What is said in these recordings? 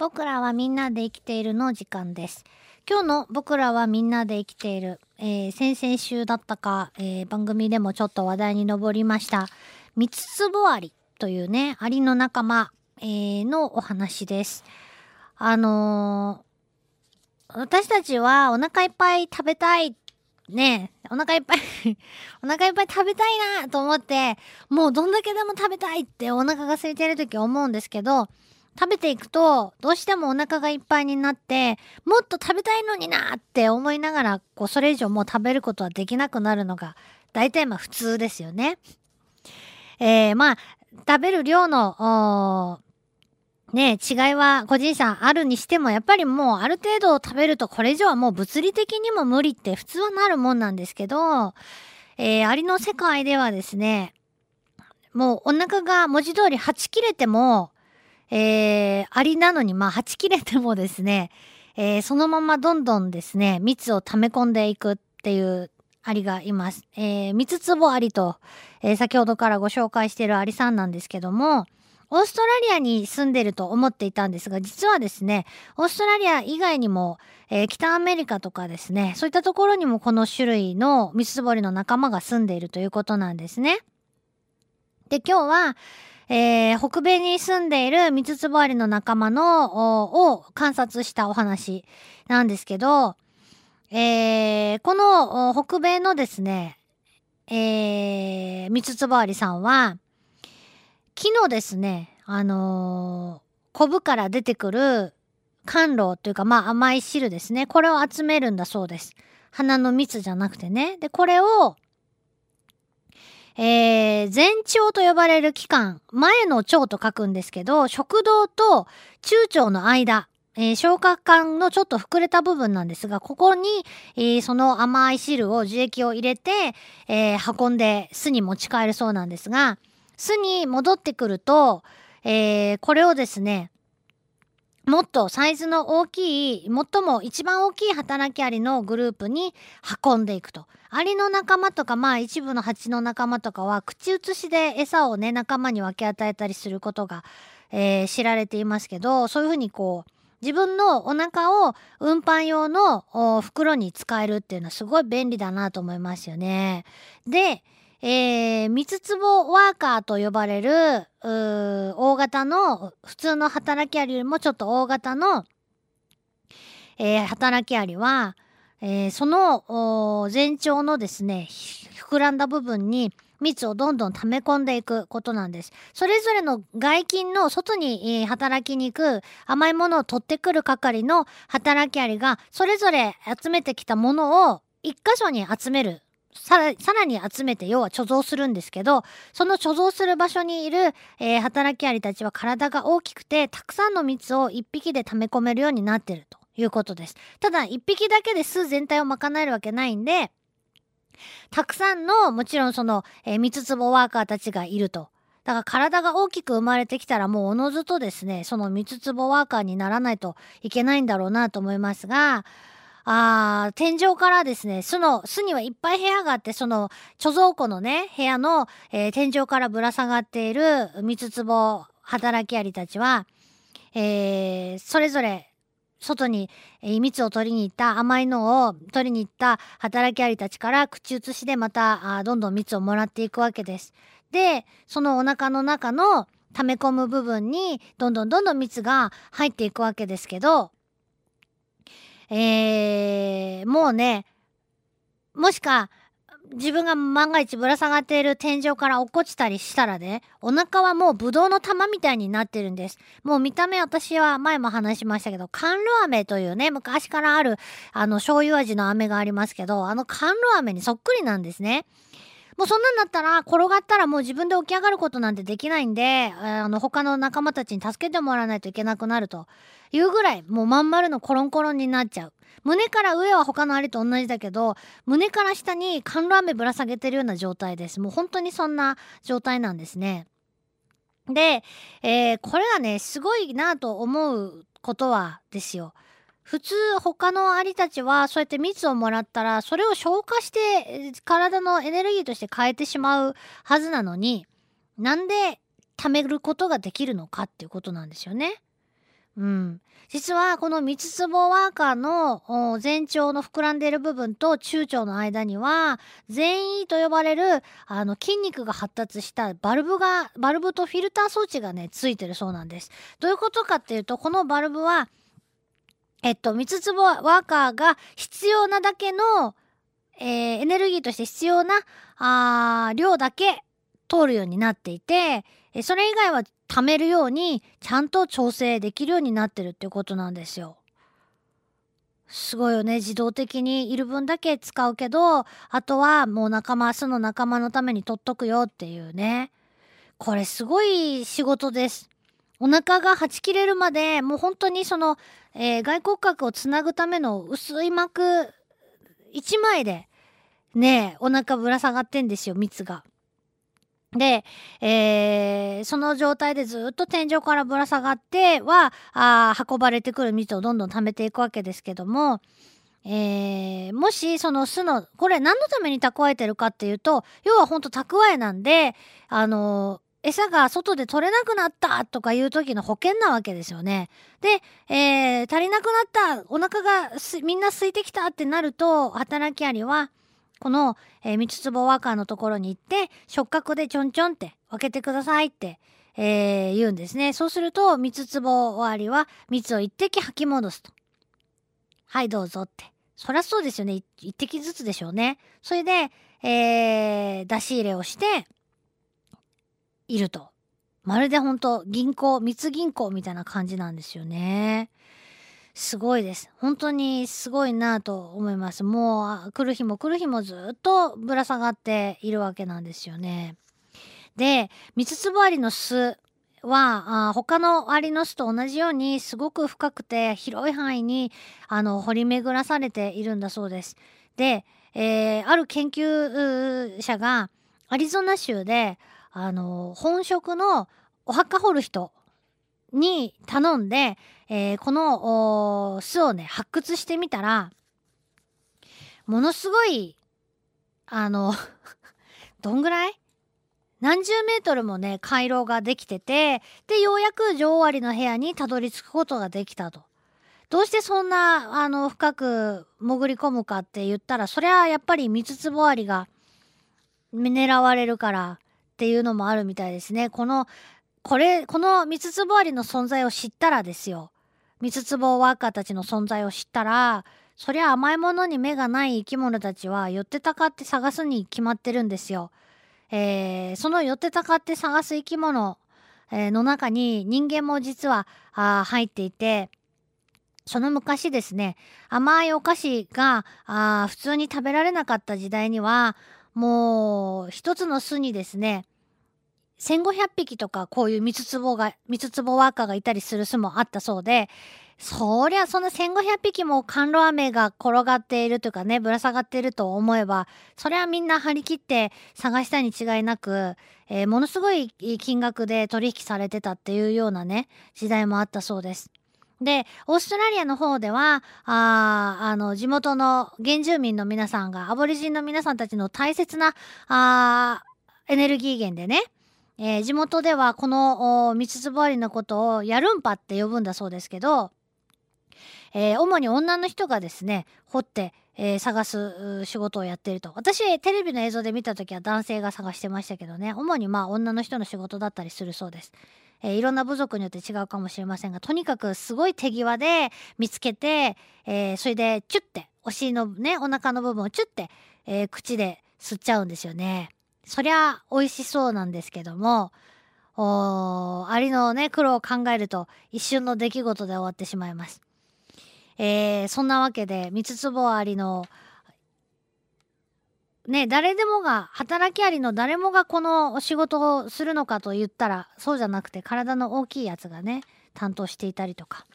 僕らはみんなで生きているの時間です。今日の僕らはみんなで生きている、えー先々週だったか、えー番組でもちょっと話題に上りました、三つつぼアリというね、アリの仲間、えーのお話です。あのー私たちはお腹いっぱい食べたいねえ、お腹いっぱい お腹いっぱい食べたいなと思って、もうどんだけでも食べたいってお腹が空いてる時思うんですけど、食べていくと、どうしてもお腹がいっぱいになって、もっと食べたいのになって思いながら、こう、それ以上もう食べることはできなくなるのが、大体まあ普通ですよね。えー、まあ、食べる量の、ね違いは個人差あるにしても、やっぱりもうある程度食べるとこれ以上はもう物理的にも無理って普通はなるもんなんですけど、えー、アリの世界ではですね、もうお腹が文字通りはち切れても、えー、アリなのにまあはち切れてもですね、えーそのままどんどんですね、蜜を溜め込んでいくっていうアリがいます。えー、三つ壺アリと、えー先ほどからご紹介しているアリさんなんですけども、オーストラリアに住んでると思っていたんですが、実はですね、オーストラリア以外にも、えー北アメリカとかですね、そういったところにもこの種類のミツボリの仲間が住んでいるということなんですね。で、今日は、えー北米に住んでいるミツツボアリの仲間の、を観察したお話なんですけど、えーこの北米のですね、えー、ミツツボアリさんは、木のですね、あのー、コブから出てくる甘露というか、まあ甘い汁ですね。これを集めるんだそうです。花の蜜じゃなくてね。で、これを、えー、前腸と呼ばれる器官、前の腸と書くんですけど、食道と中腸の間、えー消化管のちょっと膨れた部分なんですが、ここに、えーその甘い汁を、樹液を入れて、えー運んで巣に持ち帰るそうなんですが、巣に戻ってくると、えこれをですね、もっとサイズの大きい、最も一番大きい働きアリのグループに運んでいくと。アリの仲間とか、まあ一部の蜂の仲間とかは、口移しで餌をね、仲間に分け与えたりすることが、えー知られていますけど、そういうふうにこう、自分のお腹を運搬用の袋に使えるっていうのはすごい便利だなと思いますよね。で、えー、三つ壺ワーカーと呼ばれる、大型の、普通の働きアリよりもちょっと大型の、えー働きアリは、えーそのお前腸のですね、膨らんだ部分に蜜をどんどん溜め込んでいくことなんです。それぞれの外筋の外に、働きに行く甘いものを取ってくる係の働きアリが、それぞれ集めてきたものを一箇所に集める。さらさらに集めて要は貯蔵するんですけどその貯蔵する場所にいる、えー働きアリたちは体が大きくてたくさんの蜜を一匹で溜め込めるようになってるということです。ただ一匹だけで巣全体を賄えるわけないんでたくさんのもちろんその、えー、蜜壺ワーカーたちがいると。だから体が大きく生まれてきたらもうおのずとですねその蜜壺ワーカーにならないといけないんだろうなと思いますがあ天井からですね、巣の、巣にはいっぱい部屋があって、その貯蔵庫のね、部屋の、えー天井からぶら下がっている蜜壺働きアリたちは、えーそれぞれ外に、えー蜜を取りに行った甘いのを取りに行った働きアリたちから口移しでまたあどんどん蜜をもらっていくわけです。で、そのお腹の中の溜め込む部分にどんどんどんどん蜜が入っていくわけですけど、えー、もうね、もしか、自分が万が一ぶら下がっている天井から落っこちたりしたらね、お腹はもうブドウの玉みたいになってるんです。もう見た目私は前も話しましたけど、甘露飴というね、昔からある、あの、醤油味の飴がありますけど、あの甘露飴にそっくりなんですね。もうそんなんだったら、転がったらもう自分で起き上がることなんてできないんで、あの、他の仲間たちに助けてもらわないといけなくなるというぐらい、もうまん丸のコロンコロンになっちゃう。胸から上は他のアリと同じだけど、胸から下に甘露飴ぶら下げてるような状態です。もう本当にそんな状態なんですね。で、えーこれはね、すごいなと思うことはですよ。普通他のアリたちはそうやって蜜をもらったらそれを消化して体のエネルギーとして変えてしまうはずなのになんで貯めることができるのかっていうことなんですよね。うん。実はこの三つつぼワーカーの前腸の膨らんでいる部分と中腸の間には前位と呼ばれるあの筋肉が発達したバルブがバルブとフィルター装置がねついてるそうなんです。どういうことかっていうとこのバルブはえっと三つつぼワーカーが必要なだけの、えー、エネルギーとして必要なあ量だけ通るようになっていてそれ以外は貯めるようにちゃんと調整できるようになってるっていうことなんですよ。すごいよね。自動的にいる分だけ使うけど、あとはもう仲間、巣の仲間のために取っとくよっていうね。これすごい仕事です。お腹がはち切れるまで、もう本当にその、えー、外骨格をつなぐための薄い膜1枚で、ねお腹ぶら下がってんですよ、蜜が。で、えー、その状態でずっと天井からぶら下がっては、あ運ばれてくる蜜をどんどん溜めていくわけですけども、えー、もしその巣の、これ何のために蓄えてるかっていうと、要はほんと蓄えなんで、あのー、餌が外で取れなくなったとかいう時の保険なわけですよね。で、えー、足りなくなった、お腹がみんな空いてきたってなると、働きアリは、この、えー、三つ壺ワーカーのところに行って、触覚でちょんちょんって分けてくださいって、えー、言うんですね。そうすると、三つ壺終わりは、蜜を一滴吐き戻すと。はい、どうぞって。そりゃそうですよね。一滴ずつでしょうね。それで、えー、出し入れをして、いると。まるでほんと銀行、密銀行みたいな感じなんですよね。すごいです。本当にすごいなと思います。もう来る日も来る日もずっとぶら下がっているわけなんですよね。で、ミツツボアリの巣はあ他のアリの巣と同じようにすごく深くて広い範囲にあの掘り巡らされているんだそうです。で、えー、ある研究者がアリゾナ州であの本職のお墓掘る人に頼んで、えー、この巣をね発掘してみたらものすごいあの どんぐらい？何十メートルもね回廊ができててでようやく女王アリの部屋にたどり着くことができたと。どうしてそんなあの深く潜り込むかって言ったらそれはやっぱりミツツボアリが狙われるからっていうのもあるみたいですね。このこれ、この三つ壺アリの存在を知ったらですよ。三つ壺ワーカーたちの存在を知ったら、そりゃ甘いものに目がない生き物たちは寄ってたかって探すに決まってるんですよ。えー、その寄ってたかって探す生き物、え、の中に人間も実はあ入っていて、その昔ですね、甘いお菓子があ普通に食べられなかった時代には、もう一つの巣にですね、1500匹とかこういう三つ壺が、三つ壺ワーカーがいたりする巣もあったそうで、そりゃその1500匹も甘露飴が転がっているというかね、ぶら下がっていると思えば、それはみんな張り切って探したに違いなく、えー、ものすごい金額で取引されてたっていうようなね、時代もあったそうです。で、オーストラリアの方では、ああの、地元の原住民の皆さんが、アボリジンの皆さんたちの大切な、あエネルギー源でね、えー、地元ではこの三つぼアリのことをヤルンパって呼ぶんだそうですけど、えー、主に女の人がですね掘って、えー、探す仕事をやっていると私テレビの映像で見た時は男性が探してましたけどね主にまあ女の人の仕事だったりするそうです。えー、いろんな部族によって違うかもしれませんがとにかくすごい手際で見つけて、えー、それでチュッてお尻のねお腹の部分をチュッて、えー、口で吸っちゃうんですよね。そりゃ美味しそうなんですけども、おアリのね、苦労を考えると一瞬の出来事で終わってしまいます。えー、そんなわけで、三つ壺アリの、ね、誰でもが、働きアリの誰もがこのお仕事をするのかと言ったら、そうじゃなくて体の大きいやつがね、担当していたりとか、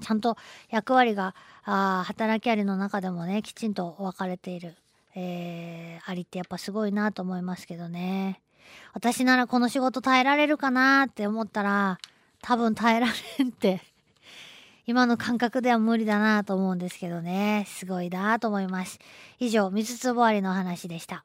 ちゃんと役割が、あ働きアリの中でもね、きちんと分かれている。えー、アリってやっぱすごいなと思いますけどね。私ならこの仕事耐えられるかなって思ったら、多分耐えられんって 今の感覚では無理だなと思うんですけどね。すごいなと思います。以上、水つぼありの話でした。